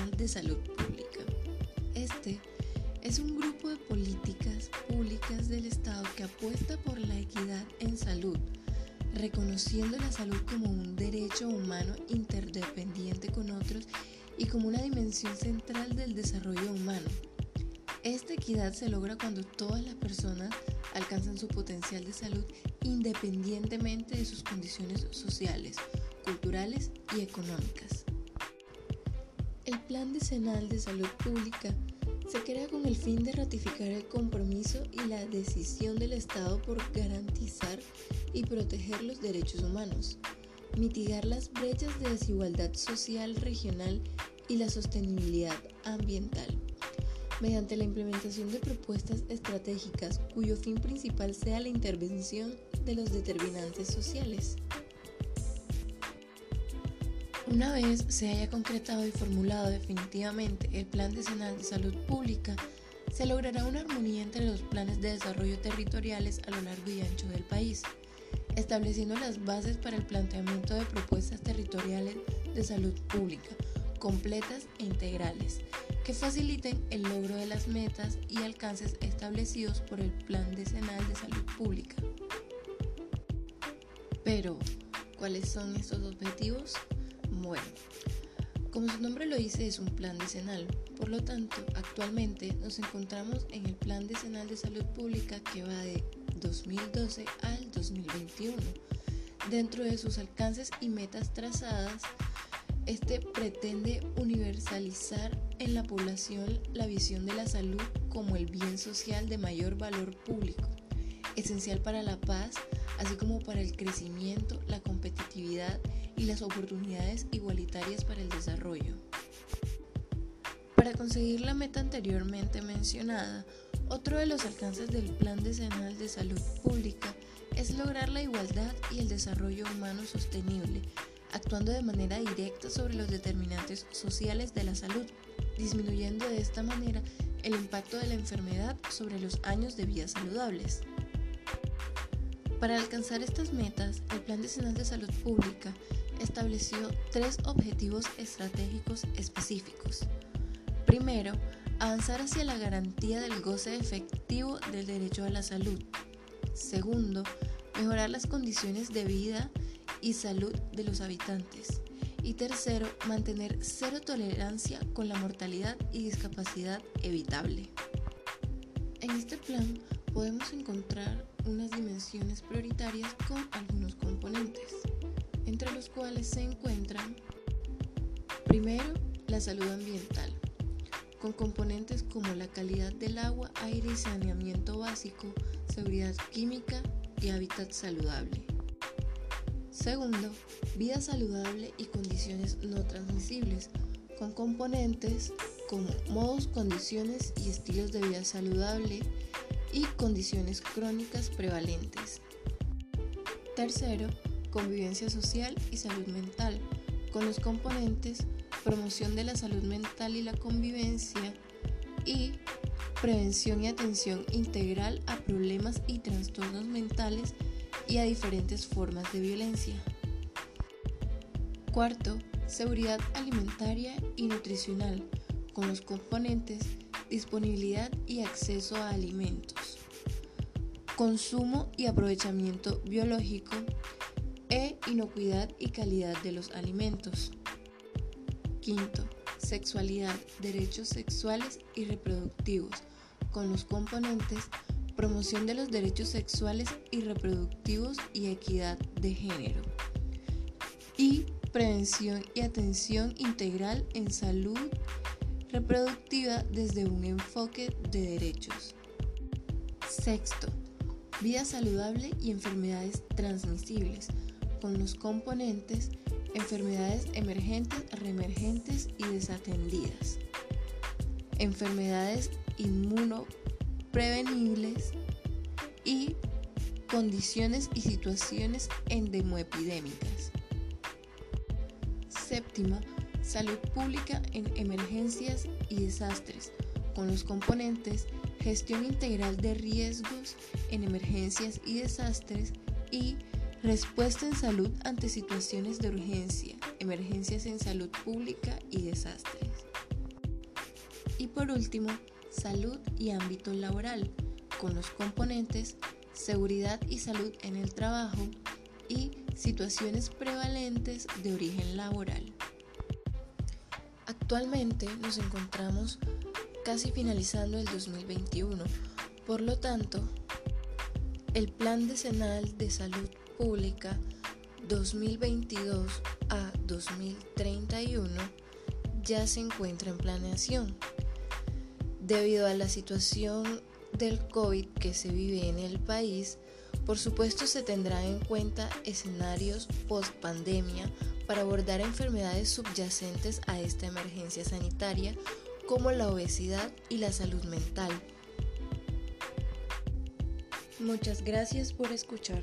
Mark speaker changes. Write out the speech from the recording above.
Speaker 1: Decenal de Salud Pública. Este es un grupo de políticas públicas del Estado que apuesta por la equidad en salud, reconociendo la salud como un derecho humano interdependiente con otros y como una dimensión central del desarrollo humano. Esta equidad se logra cuando todas las personas alcanzan su potencial de salud independientemente de sus condiciones sociales, culturales y económicas. El Plan Decenal de Salud Pública se crea con el fin de ratificar el compromiso y la decisión del Estado por garantizar y proteger los derechos humanos, mitigar las brechas de desigualdad social regional y la sostenibilidad ambiental mediante la implementación de propuestas estratégicas cuyo fin principal sea la intervención de los determinantes sociales. Una vez se haya concretado y formulado definitivamente el Plan Decenal de Salud Pública, se logrará una armonía entre los planes de desarrollo territoriales a lo largo y ancho del país, estableciendo las bases para el planteamiento de propuestas territoriales de salud pública, completas e integrales, que faciliten el logro de las metas y alcances establecidos por el Plan Decenal de Salud Pública. Pero, ¿cuáles son estos objetivos? Bueno, como su nombre lo dice, es un plan decenal. Por lo tanto, actualmente nos encontramos en el Plan Decenal de Salud Pública que va de 2012 al 2021. Dentro de sus alcances y metas trazadas, este pretende universalizar en la población la visión de la salud como el bien social de mayor valor público, esencial para la paz, así como para el crecimiento, la competitividad y las oportunidades igualitarias para el desarrollo. Para conseguir la meta anteriormente mencionada, otro de los alcances del Plan Decenal de Salud Pública es lograr la igualdad y el desarrollo humano sostenible, actuando de manera directa sobre los determinantes sociales de la salud, disminuyendo de esta manera el impacto de la enfermedad sobre los años de vida saludables. Para alcanzar estas metas, el Plan Decenal de Salud Pública estableció tres objetivos estratégicos específicos. Primero, avanzar hacia la garantía del goce efectivo del derecho a la salud. Segundo, mejorar las condiciones de vida y salud de los habitantes. Y tercero, mantener cero tolerancia con la mortalidad y discapacidad evitable. En este plan podemos encontrar unas dimensiones prioritarias con algunos componentes, los cuales se encuentran primero la salud ambiental, con componentes como la calidad del agua, aire y saneamiento básico, seguridad química y hábitat saludable. Segundo, vida saludable y condiciones no transmisibles, con componentes como modos, condiciones y estilos de vida saludable y condiciones crónicas prevalentes. Tercero, convivencia social y salud mental, con los componentes promoción de la salud mental y la convivencia y prevención y atención integral a problemas y trastornos mentales y a diferentes formas de violencia. Cuarto, seguridad alimentaria y nutricional, con los componentes disponibilidad y acceso a alimentos, consumo y aprovechamiento biológico e inocuidad y calidad de los alimentos. Quinto, sexualidad, derechos sexuales y reproductivos, con los componentes promoción de los derechos sexuales y reproductivos y equidad de género. Y prevención y atención integral en salud reproductiva desde un enfoque de derechos. Sexto, vida saludable y enfermedades transmisibles, con los componentes enfermedades emergentes, reemergentes y desatendidas. Enfermedades inmunoprevenibles prevenibles y condiciones y situaciones endemoepidémicas. Séptima, salud pública en emergencias y desastres, con los componentes gestión integral de riesgos en emergencias y desastres y respuesta en salud ante situaciones de urgencia, emergencias en salud pública y desastres. Y por último, salud y ámbito laboral, con los componentes seguridad y salud en el trabajo y situaciones prevalentes de origen laboral. Actualmente nos encontramos casi finalizando el 2021, por lo tanto, el Plan Decenal de Salud Pública 2022 a 2031 ya se encuentra en planeación. Debido a la situación del COVID que se vive en el país, por supuesto se tendrán en cuenta escenarios post pandemia para abordar enfermedades subyacentes a esta emergencia sanitaria como la obesidad y la salud mental. Muchas gracias por escuchar.